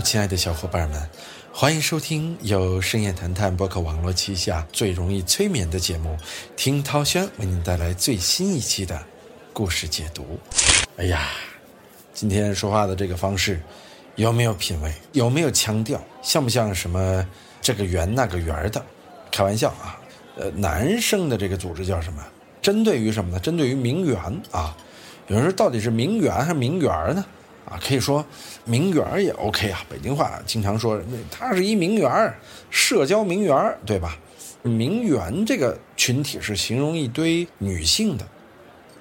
亲爱的小伙伴们，欢迎收听由深夜谈谈博客网络旗下最容易催眠的节目《听涛轩》为您带来最新一期的故事解读。哎呀，今天说话的这个方式有没有品味？有没有腔调？像不像什么这个圆那个圆的？开玩笑啊！呃，男生的这个组织叫什么？针对于什么呢？针对于名媛啊。有人说到底是名媛还是名媛呢？啊，可以说名媛也 OK 啊。北京话经常说，他是一名媛，社交名媛，对吧？名媛这个群体是形容一堆女性的，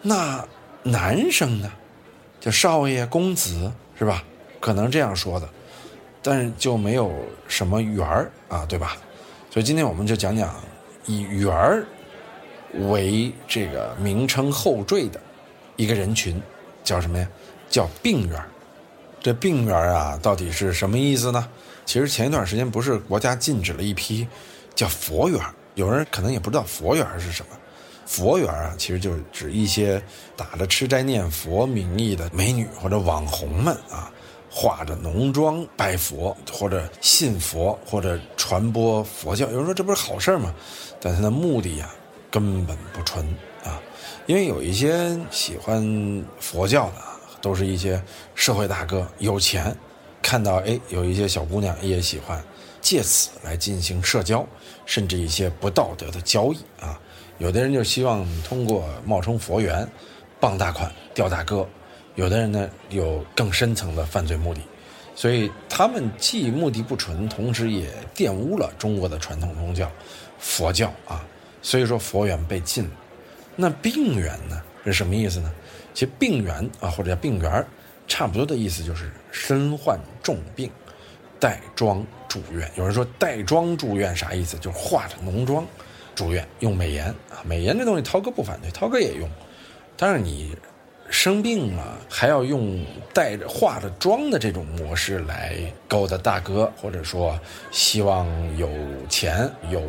那男生呢，叫少爷、公子，是吧？可能这样说的，但是就没有什么媛儿啊，对吧？所以今天我们就讲讲以媛儿为这个名称后缀的一个人群，叫什么呀？叫病媛这病源啊，到底是什么意思呢？其实前一段时间不是国家禁止了一批叫佛缘有人可能也不知道佛缘是什么。佛缘啊，其实就是指一些打着吃斋念佛名义的美女或者网红们啊，化着浓妆拜佛或者信佛或者传播佛教。有人说这不是好事吗？但他的目的呀，根本不纯啊，因为有一些喜欢佛教的。都是一些社会大哥有钱，看到哎有一些小姑娘也喜欢，借此来进行社交，甚至一些不道德的交易啊。有的人就希望通过冒充佛缘，傍大款钓大哥；有的人呢有更深层的犯罪目的，所以他们既目的不纯，同时也玷污了中国的传统宗教佛教啊。所以说佛缘被禁了。那病缘呢是什么意思呢？其实病源啊，或者叫病源差不多的意思就是身患重病，带妆住院。有人说带妆住院啥意思？就是化着浓妆住院，用美颜啊。美颜这东西，涛哥不反对，涛哥也用。但是你生病了，还要用带着化着妆的这种模式来勾搭大哥，或者说希望有钱有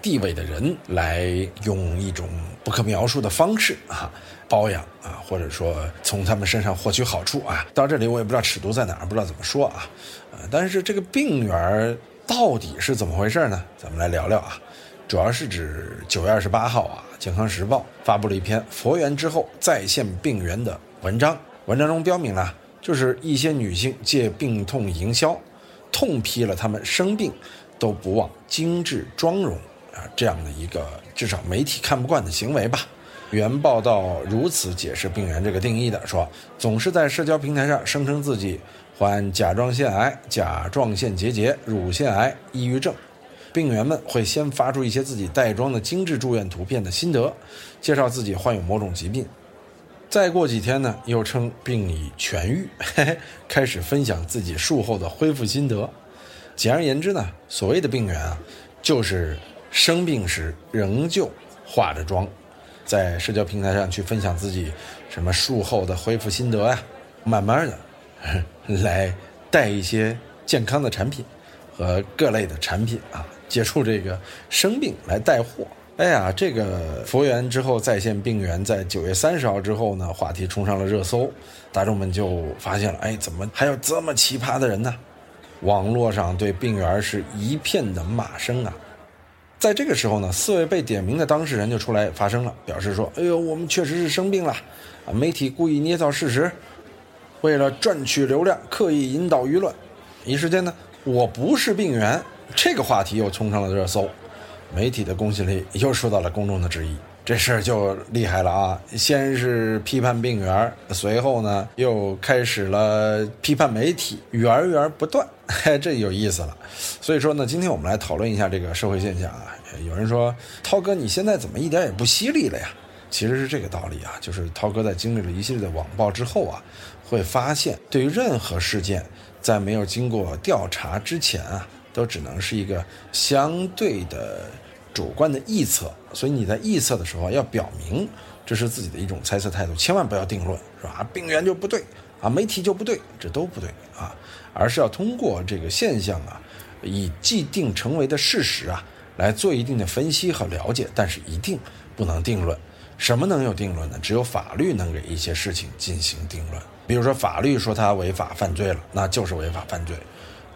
地位的人来用一种不可描述的方式啊。包养啊，或者说从他们身上获取好处啊，到这里我也不知道尺度在哪儿，不知道怎么说啊，呃，但是这个病源到底是怎么回事呢？咱们来聊聊啊，主要是指九月二十八号啊，《健康时报》发布了一篇佛缘之后再现病源的文章，文章中标明了，就是一些女性借病痛营销，痛批了她们生病都不忘精致妆容啊这样的一个至少媒体看不惯的行为吧。原报道如此解释病源这个定义的，说总是在社交平台上声称自己患甲状腺癌、甲状腺结节、乳腺癌、抑郁症，病源们会先发出一些自己带妆的精致住院图片的心得，介绍自己患有某种疾病，再过几天呢，又称病已痊愈，嘿嘿，开始分享自己术后的恢复心得。简而言之呢，所谓的病源啊，就是生病时仍旧化着妆。在社交平台上去分享自己什么术后的恢复心得呀，慢慢的来带一些健康的产品和各类的产品啊，接触这个生病来带货。哎呀，这个佛缘之后再现病源，在九月三十号之后呢，话题冲上了热搜，大众们就发现了，哎，怎么还有这么奇葩的人呢？网络上对病源是一片的骂声啊。在这个时候呢，四位被点名的当事人就出来发声了，表示说：“哎呦，我们确实是生病了，啊，媒体故意捏造事实，为了赚取流量，刻意引导舆论。”一时间呢，我不是病源这个话题又冲上了热搜，媒体的公信力又受到了公众的质疑。这事儿就厉害了啊！先是批判病源，随后呢又开始了批判媒体，源源不断，嘿这有意思了。所以说呢，今天我们来讨论一下这个社会现象啊。有人说，涛哥你现在怎么一点也不犀利了呀？其实是这个道理啊，就是涛哥在经历了一系列的网暴之后啊，会发现对于任何事件，在没有经过调查之前啊，都只能是一个相对的。主观的臆测，所以你在臆测的时候要表明这是自己的一种猜测态度，千万不要定论，是吧？病源就不对啊，媒体就不对，这都不对啊，而是要通过这个现象啊，以既定成为的事实啊，来做一定的分析和了解，但是一定不能定论。什么能有定论呢？只有法律能给一些事情进行定论。比如说法律说他违法犯罪了，那就是违法犯罪。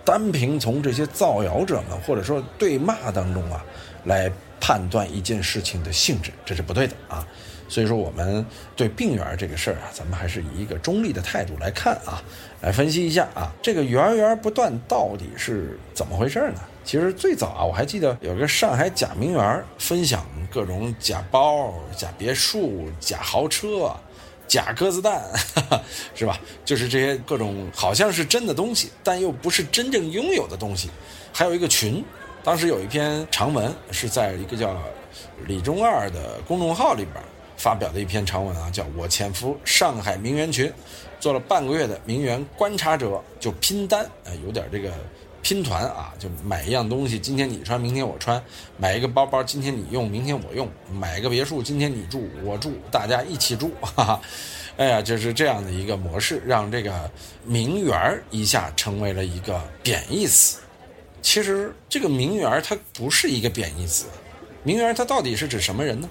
单凭从这些造谣者们或者说对骂当中啊，来判断一件事情的性质，这是不对的啊。所以说，我们对病源这个事儿啊，咱们还是以一个中立的态度来看啊，来分析一下啊，这个源源不断到底是怎么回事呢？其实最早啊，我还记得有个上海假名媛分享各种假包、假别墅、假豪车、假鸽子蛋，是吧？就是这些各种好像是真的东西，但又不是真正拥有的东西。还有一个群，当时有一篇长文是在一个叫李中二的公众号里边。发表的一篇长文啊，叫我潜伏上海名媛群，做了半个月的名媛观察者，就拼单啊，有点这个拼团啊，就买一样东西，今天你穿，明天我穿；买一个包包，今天你用，明天我用；买个别墅，今天你住，我住，大家一起住，哈哈。哎呀，就是这样的一个模式，让这个名媛一下成为了一个贬义词。其实这个名媛它不是一个贬义词，名媛它到底是指什么人呢？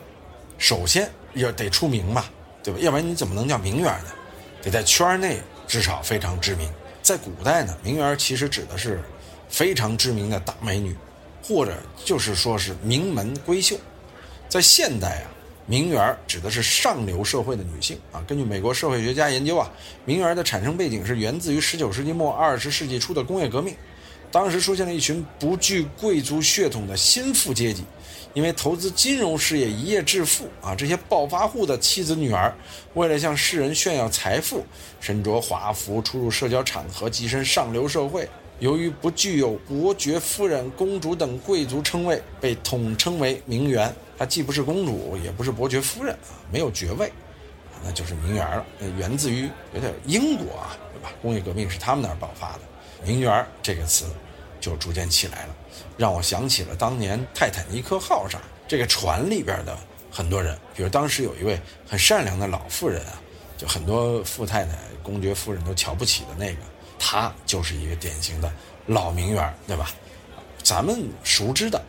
首先。要得出名嘛，对吧？要不然你怎么能叫名媛呢？得在圈内至少非常知名。在古代呢，名媛其实指的是非常知名的大美女，或者就是说是名门闺秀。在现代啊，名媛指的是上流社会的女性啊。根据美国社会学家研究啊，名媛的产生背景是源自于19世纪末20世纪初的工业革命，当时出现了一群不具贵族血统的新富阶级。因为投资金融事业一夜致富啊，这些暴发户的妻子女儿，为了向世人炫耀财富，身着华服出入社交场合，跻身上流社会。由于不具有伯爵夫人、公主等贵族称谓，被统称为名媛。她既不是公主，也不是伯爵夫人啊，没有爵位，那就是名媛了。源自于有点英国啊，对吧？工业革命是他们那儿爆发的，名媛这个词就逐渐起来了。让我想起了当年泰坦尼克号上这个船里边的很多人，比如当时有一位很善良的老妇人啊，就很多富太太、公爵夫人都瞧不起的那个，她就是一个典型的老名媛，对吧？咱们熟知的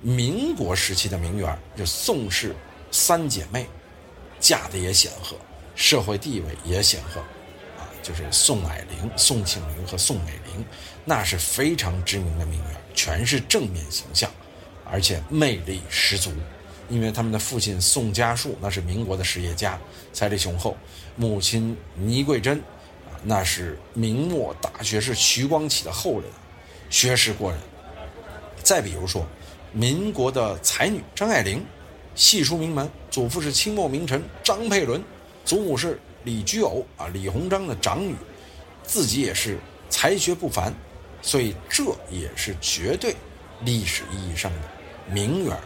民国时期的名媛，就宋氏三姐妹，嫁的也显赫，社会地位也显赫，就是宋霭龄、宋庆龄和宋美龄，那是非常知名的名媛。全是正面形象，而且魅力十足，因为他们的父亲宋家树那是民国的实业家，财力雄厚；母亲倪桂珍，那是明末大学士徐光启的后人，学识过人。再比如说，民国的才女张爱玲，戏书名门，祖父是清末名臣张佩伦，祖母是李居偶啊，李鸿章的长女，自己也是才学不凡。所以这也是绝对历史意义上的名媛，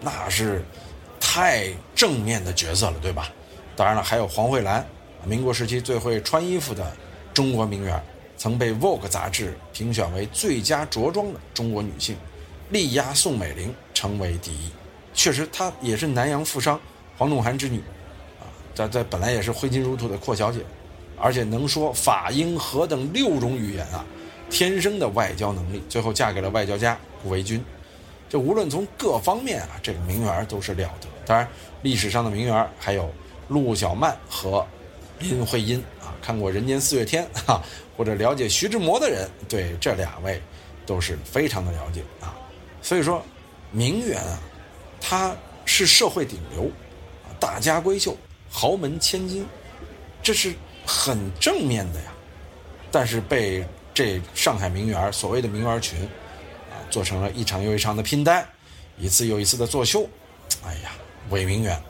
那是太正面的角色了，对吧？当然了，还有黄慧兰，民国时期最会穿衣服的中国名媛，曾被《Vogue》杂志评选为最佳着装的中国女性，力压宋美龄成为第一。确实，她也是南洋富商黄仲涵之女，在在本来也是挥金如土的阔小姐，而且能说法、英、荷等六种语言啊。天生的外交能力，最后嫁给了外交家顾维钧。这无论从各方面啊，这个名媛都是了得。当然，历史上的名媛还有陆小曼和林徽因啊。看过《人间四月天》哈，或者了解徐志摩的人，对这两位都是非常的了解啊。所以说，名媛啊，她是社会顶流，大家闺秀、豪门千金，这是很正面的呀。但是被这上海名媛所谓的名媛群，啊，做成了一场又一场的拼单，一次又一次的作秀，哎呀，伪名媛，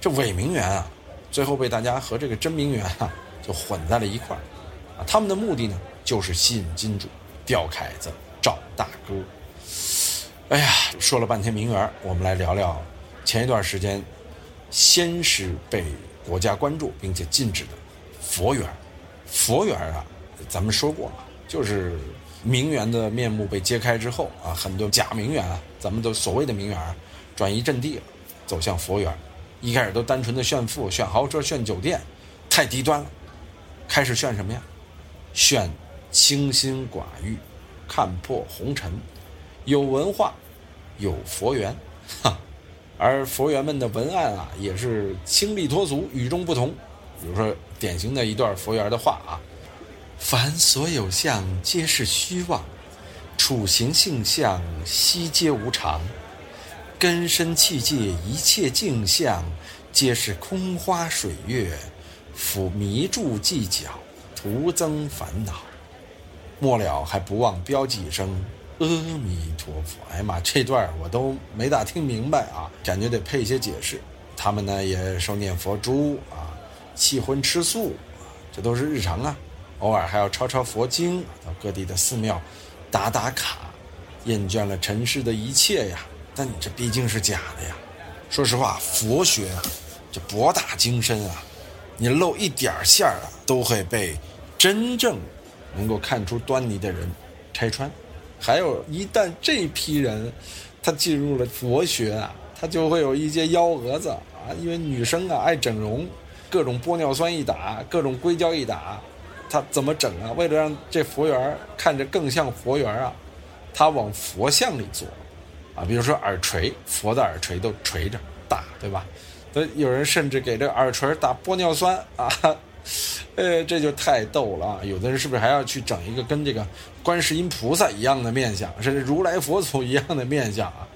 这伪名媛啊，最后被大家和这个真名媛啊就混在了一块儿，啊，他们的目的呢就是吸引金主，钓凯子，找大哥。哎呀，说了半天名媛，我们来聊聊前一段时间，先是被国家关注并且禁止的佛缘，佛缘啊，咱们说过了。就是名媛的面目被揭开之后啊，很多假名媛啊，咱们都所谓的名媛啊，转移阵地了，走向佛缘。一开始都单纯的炫富、炫豪车、炫酒店，太低端了。开始炫什么呀？炫清心寡欲，看破红尘，有文化，有佛缘。哈，而佛缘们的文案啊，也是清丽脱俗、与众不同，比如说典型的一段佛缘的话啊：“凡所有相，皆是虚妄；处行性相，悉皆无常。根身器界，一切镜像，皆是空花水月，抚迷住计较，徒增烦恼。末了还不忘标记一声阿弥陀佛。”哎呀妈，这段我都没大听明白啊，感觉得配一些解释。他们呢也受念佛珠啊，弃荤吃素，这都是日常啊。偶尔还要抄抄佛经，到各地的寺庙打打卡，厌倦了尘世的一切呀。但你这毕竟是假的呀。说实话，佛学啊，这博大精深啊，你露一点馅儿啊，都会被真正能够看出端倪的人拆穿。还有一旦这批人他进入了佛学啊，他就会有一些幺蛾子。啊，因为女生啊爱整容，各种玻尿酸一打，各种硅胶一打，他怎么整啊？为了让这佛缘看着更像佛缘啊，他往佛像里做，啊，比如说耳垂，佛的耳垂都垂着大，对吧？所以有人甚至给这耳垂打玻尿酸啊，呃，这就太逗了啊！有的人是不是还要去整一个跟这个观世音菩萨一样的面相，甚至如来佛祖一样的面相啊？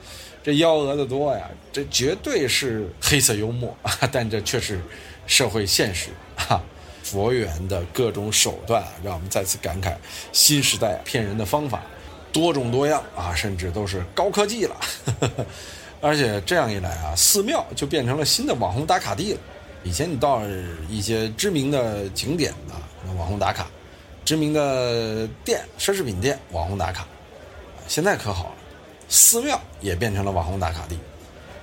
这幺蛾子多呀！这绝对是黑色幽默啊，但这却是社会现实啊！佛缘的各种手段，让我们再次感慨新时代骗人的方法多种多样啊，甚至都是高科技了。而且这样一来啊，寺庙就变成了新的网红打卡地了。以前你到一些知名的景点啊，网红打卡；知名的店、奢侈品店，网红打卡。现在可好了。寺庙也变成了网红打卡地，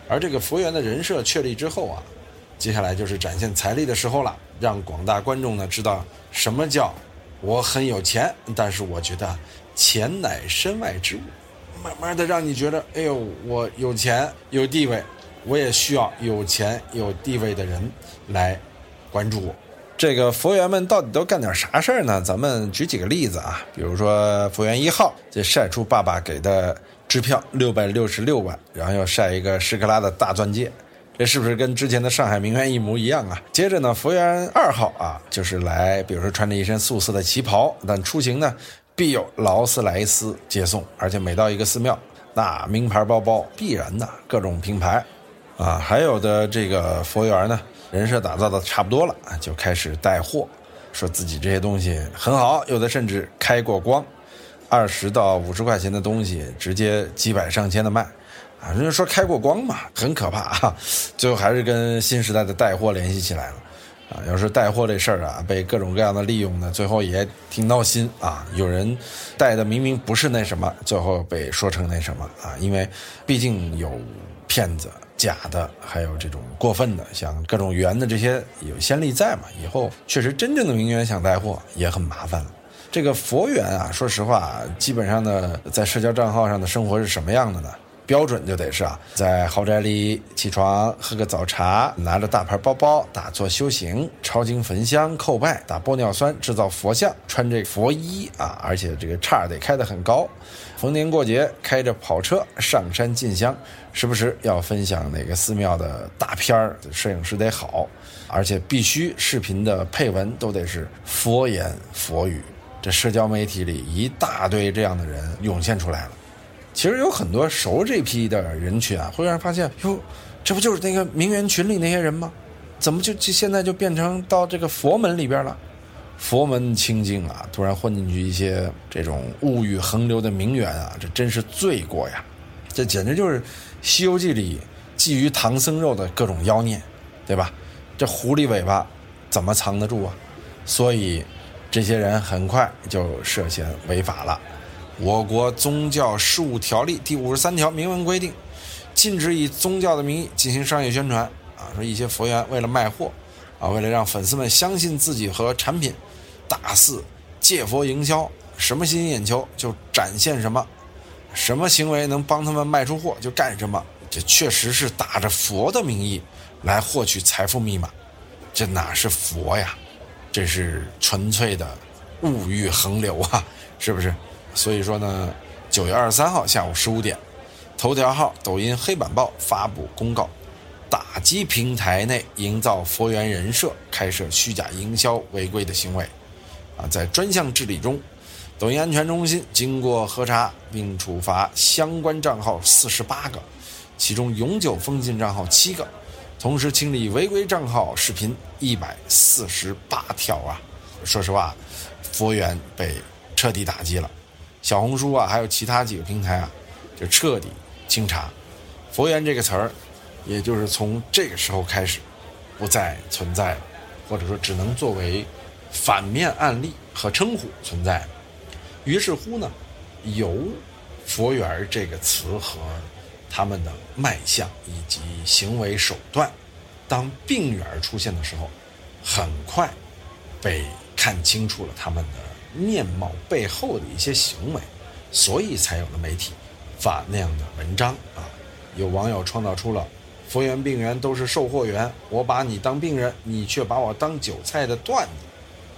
而这个佛缘的人设确立之后啊，接下来就是展现财力的时候了，让广大观众呢知道什么叫我很有钱，但是我觉得钱乃身外之物，慢慢的让你觉得，哎呦，我有钱有地位，我也需要有钱有地位的人来关注我。这个佛缘们到底都干点啥事儿呢？咱们举几个例子啊，比如说佛缘一号，就晒出爸爸给的。支票六百六十六万，然后要晒一个十克拉的大钻戒，这是不是跟之前的上海名媛一模一样啊？接着呢，佛缘二号啊，就是来，比如说穿着一身素色的旗袍，但出行呢必有劳斯莱斯接送，而且每到一个寺庙，那名牌包包必然的各种品牌，啊，还有的这个佛缘呢，人设打造的差不多了，就开始带货，说自己这些东西很好，有的甚至开过光。二十到五十块钱的东西，直接几百上千的卖，啊，人家说开过光嘛，很可怕啊。最后还是跟新时代的带货联系起来了，啊，要是带货这事儿啊，被各种各样的利用呢，最后也挺闹心啊。有人带的明明不是那什么，最后被说成那什么啊，因为毕竟有骗子、假的，还有这种过分的，像各种圆的这些有先例在嘛，以后确实真正的名媛想带货也很麻烦了。这个佛缘啊，说实话，基本上呢，在社交账号上的生活是什么样的呢？标准就得是啊，在豪宅里起床喝个早茶，拿着大牌包包打坐修行，抄经焚香叩拜，打玻尿酸制造佛像，穿这佛衣啊，而且这个叉得开得很高，逢年过节开着跑车上山进香，时不时要分享哪个寺庙的大片儿，摄影师得好，而且必须视频的配文都得是佛言佛语。这社交媒体里一大堆这样的人涌现出来了，其实有很多熟这批的人群啊，会让人发现哟，这不就是那个名媛群里那些人吗？怎么就就现在就变成到这个佛门里边了？佛门清净啊，突然混进去一些这种物欲横流的名媛啊，这真是罪过呀！这简直就是《西游记》里觊觎唐僧肉的各种妖孽，对吧？这狐狸尾巴怎么藏得住啊？所以。这些人很快就涉嫌违法了。我国宗教事务条例第五十三条明文规定，禁止以宗教的名义进行商业宣传。啊，说一些佛缘为了卖货，啊，为了让粉丝们相信自己和产品，大肆借佛营销，什么吸引眼球就展现什么，什么行为能帮他们卖出货就干什么。这确实是打着佛的名义来获取财富密码，这哪是佛呀？这是纯粹的物欲横流啊，是不是？所以说呢，九月二十三号下午十五点，头条号、抖音黑板报发布公告，打击平台内营造佛缘人设，开设虚假营销违规的行为。啊，在专项治理中，抖音安全中心经过核查并处罚相关账号四十八个，其中永久封禁账号七个，同时清理违规账号视频一百四十八条啊。说实话，佛缘被彻底打击了。小红书啊，还有其他几个平台啊，就彻底清查。佛缘这个词儿，也就是从这个时候开始，不再存在了，或者说只能作为反面案例和称呼存在。于是乎呢，由佛缘这个词和他们的卖相以及行为手段，当病缘出现的时候，很快被看清楚了他们的。面貌背后的一些行为，所以才有了媒体发那样的文章啊。有网友创造出了“佛缘病缘都是售货员，我把你当病人，你却把我当韭菜”的段子。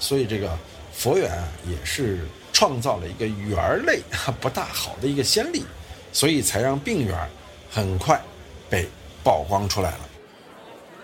所以这个佛缘，也是创造了一个缘类不大好的一个先例，所以才让病缘很快被曝光出来了。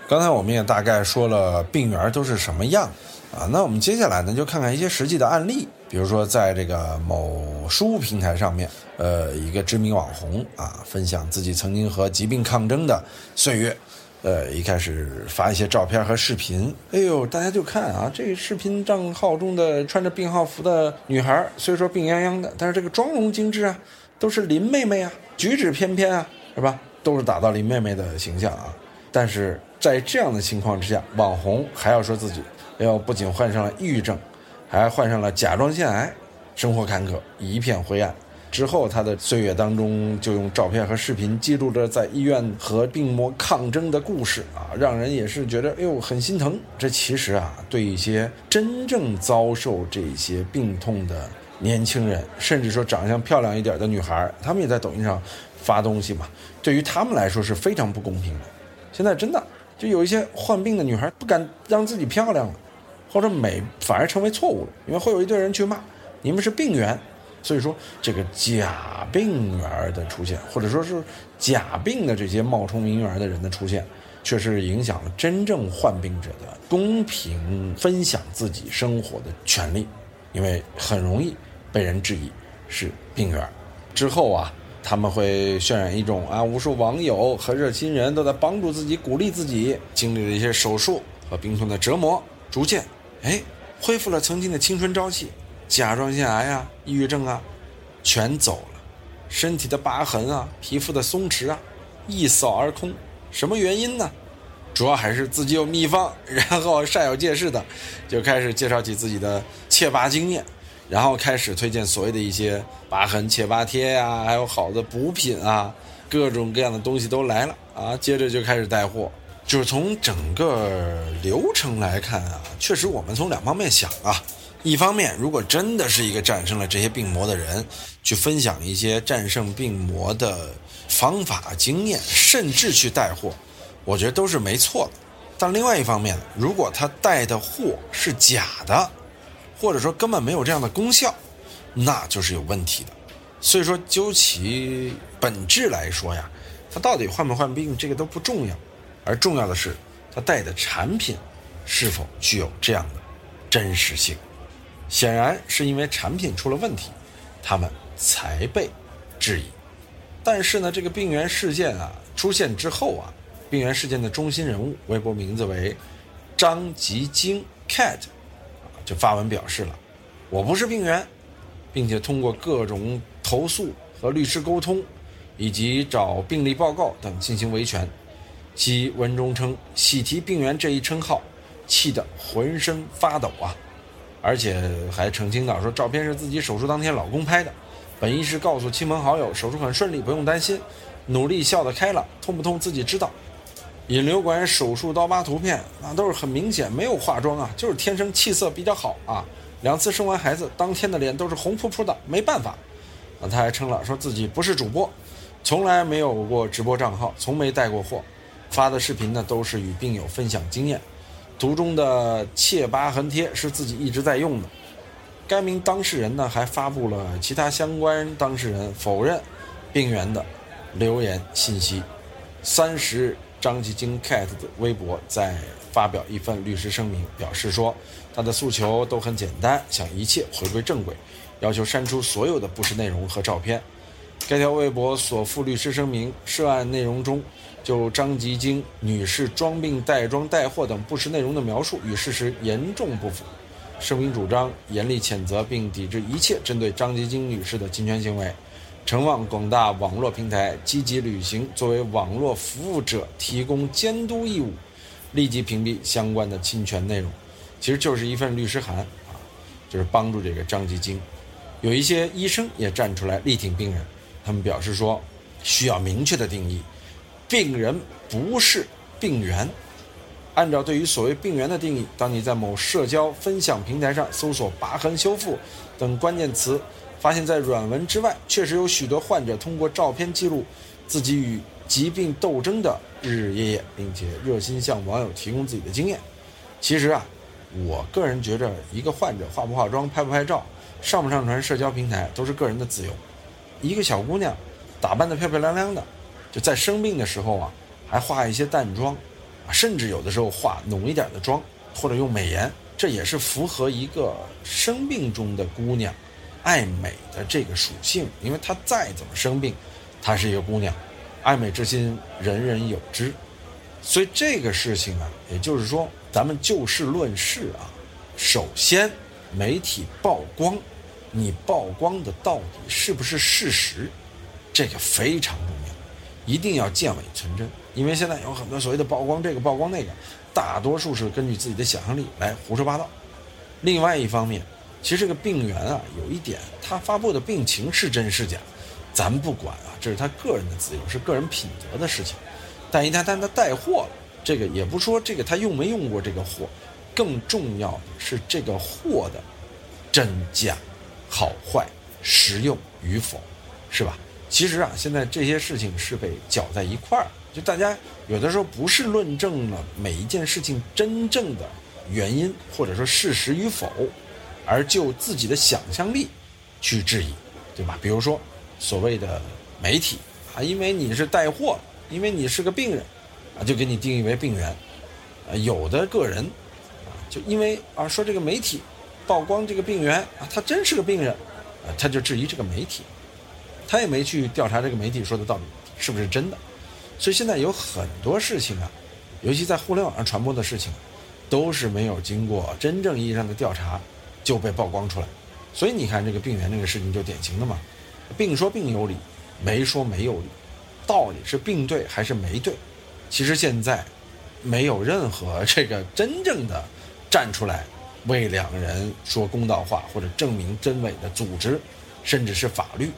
刚才我们也大概说了病缘都是什么样。啊，那我们接下来呢，就看看一些实际的案例。比如说，在这个某书平台上面，呃，一个知名网红啊，分享自己曾经和疾病抗争的岁月。呃，一开始发一些照片和视频，哎呦，大家就看啊，这个视频账号中的穿着病号服的女孩，虽说病殃殃的，但是这个妆容精致啊，都是林妹妹啊，举止翩翩啊，是吧？都是打造林妹妹的形象啊。但是在这样的情况之下，网红还要说自己。哎呦不仅患上了抑郁症，还患上了甲状腺癌，生活坎坷，一片灰暗。之后，他的岁月当中就用照片和视频记录着在医院和病魔抗争的故事啊，让人也是觉得哎呦很心疼。这其实啊，对一些真正遭受这些病痛的年轻人，甚至说长相漂亮一点的女孩，她们也在抖音上发东西嘛，对于他们来说是非常不公平的。现在真的就有一些患病的女孩不敢让自己漂亮了。或者美反而成为错误了，因为会有一堆人去骂你们是病源，所以说这个假病源的出现，或者说是假病的这些冒充名媛的人的出现，确实影响了真正患病者的公平分享自己生活的权利，因为很容易被人质疑是病源。之后啊，他们会渲染一种啊，无数网友和热心人都在帮助自己、鼓励自己，经历了一些手术和病痛的折磨，逐渐。哎，恢复了曾经的青春朝气，甲状腺癌啊、抑郁症啊，全走了，身体的疤痕啊、皮肤的松弛啊，一扫而空。什么原因呢？主要还是自己有秘方，然后煞有介事的就开始介绍起自己的切疤经验，然后开始推荐所谓的一些疤痕切疤贴呀，还有好的补品啊，各种各样的东西都来了啊，接着就开始带货。就是从整个流程来看啊，确实我们从两方面想啊，一方面如果真的是一个战胜了这些病魔的人，去分享一些战胜病魔的方法经验，甚至去带货，我觉得都是没错的。但另外一方面，如果他带的货是假的，或者说根本没有这样的功效，那就是有问题的。所以说，究其本质来说呀，他到底患不患病，这个都不重要。而重要的是，他带的产品是否具有这样的真实性？显然是因为产品出了问题，他们才被质疑。但是呢，这个病原事件啊出现之后啊，病原事件的中心人物，微博名字为张吉京 cat，就发文表示了，我不是病原，并且通过各种投诉和律师沟通，以及找病例报告等进行维权。其文中称“喜提病原”这一称号，气得浑身发抖啊！而且还澄清到说，照片是自己手术当天老公拍的，本意是告诉亲朋好友手术很顺利，不用担心，努力笑得开朗，痛不痛自己知道。引流管手术刀疤图片那都是很明显，没有化妆啊，就是天生气色比较好啊。两次生完孩子，当天的脸都是红扑扑的，没办法。啊，他还称了说自己不是主播，从来没有过直播账号，从没带过货。发的视频呢，都是与病友分享经验。图中的切疤痕贴是自己一直在用的。该名当事人呢，还发布了其他相关当事人否认病源的留言信息。三十日张吉京 cat 的微博在发表一份律师声明，表示说他的诉求都很简单，想一切回归正轨，要求删除所有的不实内容和照片。该条微博所附律师声明涉案内容中，就张吉京女士装病带装带货等不实内容的描述与事实严重不符。声明主张严厉谴责并抵制一切针对张吉京女士的侵权行为，承望广大网络平台积极履行作为网络服务者提供监督义务，立即屏蔽相关的侵权内容。其实就是一份律师函啊，就是帮助这个张吉京。有一些医生也站出来力挺病人。他们表示说，需要明确的定义，病人不是病源。按照对于所谓病源的定义，当你在某社交分享平台上搜索“疤痕修复”等关键词，发现，在软文之外，确实有许多患者通过照片记录自己与疾病斗争的日日夜夜，并且热心向网友提供自己的经验。其实啊，我个人觉着，一个患者化不化妆、拍不拍照、上不上传社交平台，都是个人的自由。一个小姑娘，打扮得漂漂亮亮的，就在生病的时候啊，还化一些淡妆，啊，甚至有的时候化浓一点的妆，或者用美颜，这也是符合一个生病中的姑娘爱美的这个属性。因为她再怎么生病，她是一个姑娘，爱美之心人人有之。所以这个事情啊，也就是说，咱们就事论事啊，首先媒体曝光。你曝光的到底是不是事实？这个非常重要，一定要见伪存真。因为现在有很多所谓的曝光这个曝光那个，大多数是根据自己的想象力来胡说八道。另外一方面，其实这个病源啊，有一点，他发布的病情是真是假，咱不管啊，这是他个人的自由，是个人品德的事情。但一旦但他带货了，这个也不说这个他用没用过这个货，更重要的是这个货的真假。好坏、实用与否，是吧？其实啊，现在这些事情是被搅在一块儿，就大家有的时候不是论证了每一件事情真正的原因或者说事实与否，而就自己的想象力去质疑，对吧？比如说所谓的媒体啊，因为你是带货，因为你是个病人啊，就给你定义为病源。啊，有的个人啊，就因为啊说这个媒体。曝光这个病源啊，他真是个病人，啊，他就质疑这个媒体，他也没去调查这个媒体说的到底是不是真的，所以现在有很多事情啊，尤其在互联网上传播的事情，都是没有经过真正意义上的调查就被曝光出来，所以你看这个病源这个事情就典型的嘛，病说病有理，没说没有理，到底是病对还是没对？其实现在没有任何这个真正的站出来。为两人说公道话或者证明真伪的组织，甚至是法律，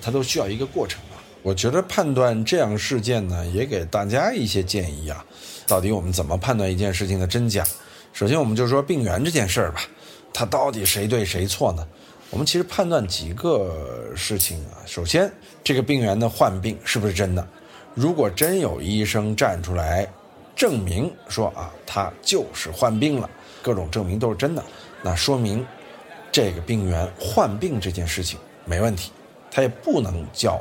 它都需要一个过程啊。我觉得判断这样事件呢，也给大家一些建议啊。到底我们怎么判断一件事情的真假？首先，我们就说病源这件事儿吧，它到底谁对谁错呢？我们其实判断几个事情啊。首先，这个病源的患病是不是真的？如果真有医生站出来证明说啊，他就是患病了。各种证明都是真的，那说明这个病源患病这件事情没问题，它也不能叫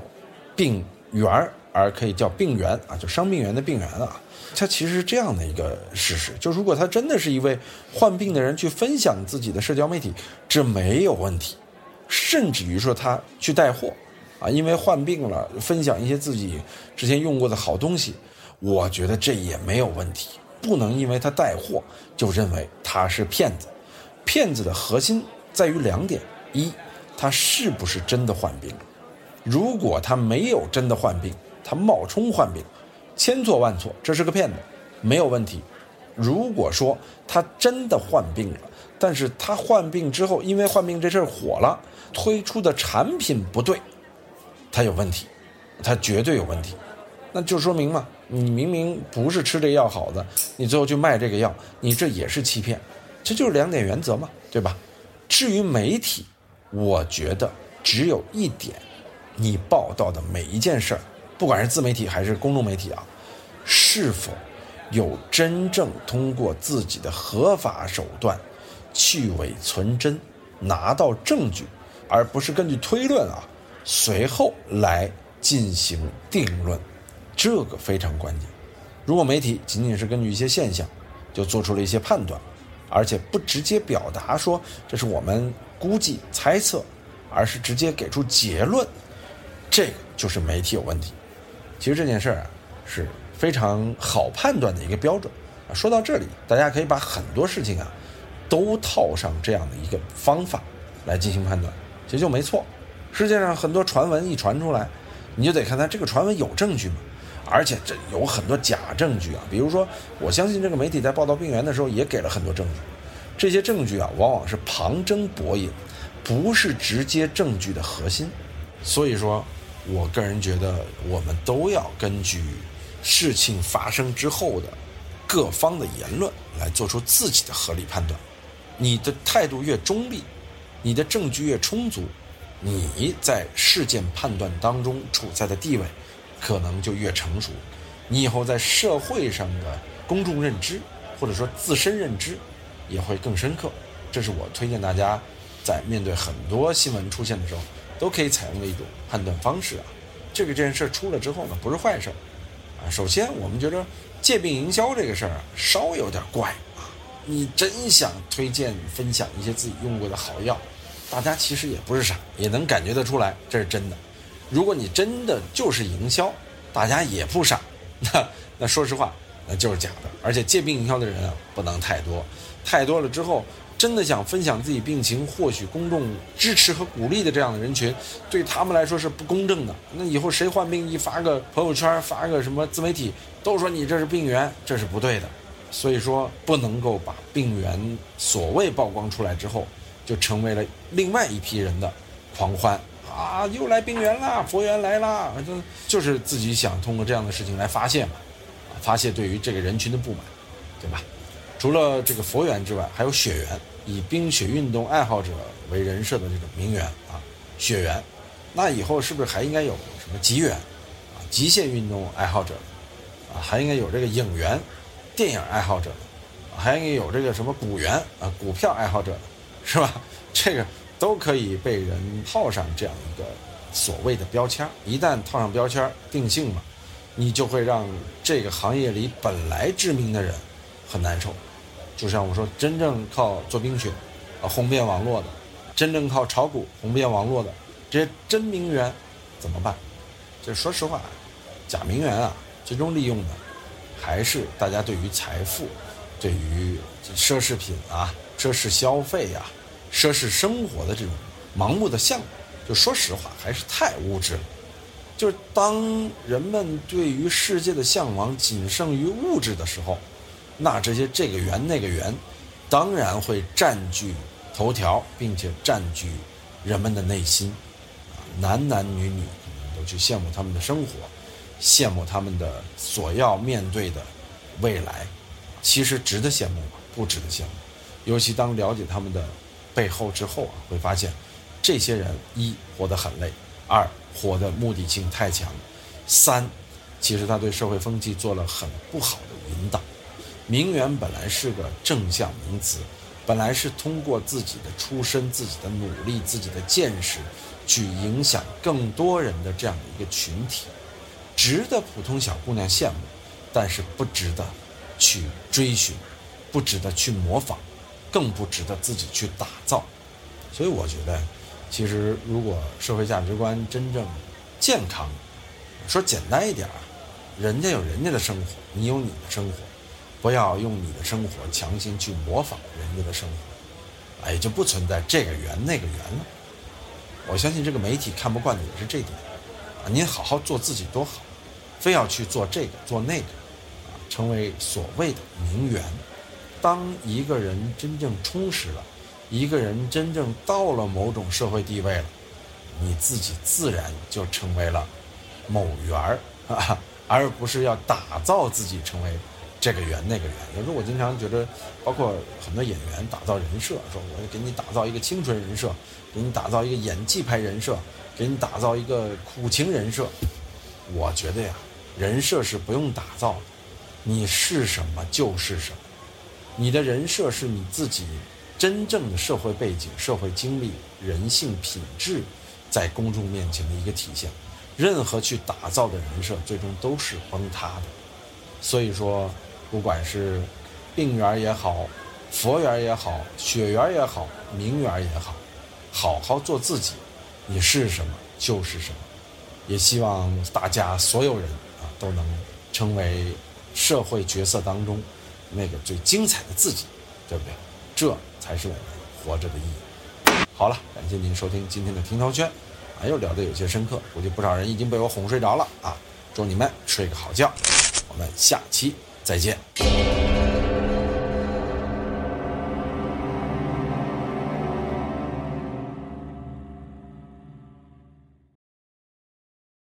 病源而可以叫病源啊，就伤病源的病源啊。它其实是这样的一个事实：就如果他真的是一位患病的人去分享自己的社交媒体，这没有问题，甚至于说他去带货啊，因为患病了分享一些自己之前用过的好东西，我觉得这也没有问题。不能因为他带货就认为他是骗子，骗子的核心在于两点：一，他是不是真的患病？如果他没有真的患病，他冒充患病，千错万错，这是个骗子，没有问题。如果说他真的患病了，但是他患病之后，因为患病这事儿火了，推出的产品不对，他有问题，他绝对有问题，那就说明嘛。你明明不是吃这药好的，你最后去卖这个药，你这也是欺骗，这就是两点原则嘛，对吧？至于媒体，我觉得只有一点，你报道的每一件事儿，不管是自媒体还是公众媒体啊，是否有真正通过自己的合法手段去伪存真，拿到证据，而不是根据推论啊，随后来进行定论。这个非常关键，如果媒体仅仅是根据一些现象，就做出了一些判断，而且不直接表达说这是我们估计猜测，而是直接给出结论，这个就是媒体有问题。其实这件事儿啊是非常好判断的一个标准啊。说到这里，大家可以把很多事情啊都套上这样的一个方法来进行判断，其实就没错。世界上很多传闻一传出来，你就得看它这个传闻有证据吗？而且这有很多假证据啊，比如说，我相信这个媒体在报道病源的时候也给了很多证据，这些证据啊往往是旁征博引，不是直接证据的核心。所以说，我个人觉得我们都要根据事情发生之后的各方的言论来做出自己的合理判断。你的态度越中立，你的证据越充足，你在事件判断当中处在的地位。可能就越成熟，你以后在社会上的公众认知，或者说自身认知，也会更深刻。这是我推荐大家，在面对很多新闻出现的时候，都可以采用的一种判断方式啊。这个这件事出了之后呢，不是坏事啊。首先，我们觉得借病营销这个事儿啊，稍有点怪啊。你真想推荐分享一些自己用过的好药，大家其实也不是傻，也能感觉得出来，这是真的。如果你真的就是营销，大家也不傻，那那说实话，那就是假的。而且借病营销的人啊，不能太多，太多了之后，真的想分享自己病情，获取公众支持和鼓励的这样的人群，对他们来说是不公正的。那以后谁患病一发个朋友圈，发个什么自媒体，都说你这是病源，这是不对的。所以说，不能够把病源所谓曝光出来之后，就成为了另外一批人的狂欢。啊，又来病源了，佛缘来了，就就是自己想通过这样的事情来发泄嘛，发泄对于这个人群的不满，对吧？除了这个佛缘之外，还有血缘，以冰雪运动爱好者为人设的这种名媛啊，血缘，那以后是不是还应该有什么极缘啊，极限运动爱好者啊，还应该有这个影缘，电影爱好者还应该有这个什么股源啊，股票爱好者是吧？这个。都可以被人套上这样一个所谓的标签一旦套上标签定性了，你就会让这个行业里本来知名的人很难受。就像我说，真正靠做冰雪啊红遍网络的，真正靠炒股红遍网络的这些真名媛怎么办？这说实话，假名媛啊，最终利用的还是大家对于财富、对于奢侈品啊、奢侈消费呀。奢侈生活的这种盲目的向往，就说实话还是太物质了。就是当人们对于世界的向往仅剩于物质的时候，那这些这个圆那个圆，当然会占据头条，并且占据人们的内心。啊，男男女女都去羡慕他们的生活，羡慕他们的所要面对的未来。其实值得羡慕吗？不值得羡慕。尤其当了解他们的。背后之后啊，会发现，这些人一活得很累，二活的目的性太强，三，其实他对社会风气做了很不好的引导。名媛本来是个正向名词，本来是通过自己的出身、自己的努力、自己的见识，去影响更多人的这样的一个群体，值得普通小姑娘羡慕，但是不值得去追寻，不值得去模仿。更不值得自己去打造，所以我觉得，其实如果社会价值观真正健康，说简单一点啊，人家有人家的生活，你有你的生活，不要用你的生活强行去模仿人家的生活，哎，就不存在这个圆那个圆了。我相信这个媒体看不惯的也是这点啊，您好好做自己多好，非要去做这个做那个，啊，成为所谓的名媛。当一个人真正充实了，一个人真正到了某种社会地位了，你自己自然就成为了某员儿啊，而不是要打造自己成为这个员那个员。有时候我经常觉得，包括很多演员打造人设，说我给你打造一个清纯人设，给你打造一个演技派人设，给你打造一个苦情人设。我觉得呀，人设是不用打造的，你是什么就是什么。你的人设是你自己真正的社会背景、社会经历、人性品质，在公众面前的一个体现。任何去打造的人设，最终都是崩塌的。所以说，不管是病缘也好，佛缘也好，血缘也好，名缘也好，好好做自己，你是什么就是什么。也希望大家所有人啊都能成为社会角色当中那个最精彩的自己，对不对？这才是我们活着的意义。好了，感谢您收听今天的听涛圈，啊，又聊得有些深刻，估计不少人已经被我哄睡着了啊！祝你们睡个好觉，我们下期再见。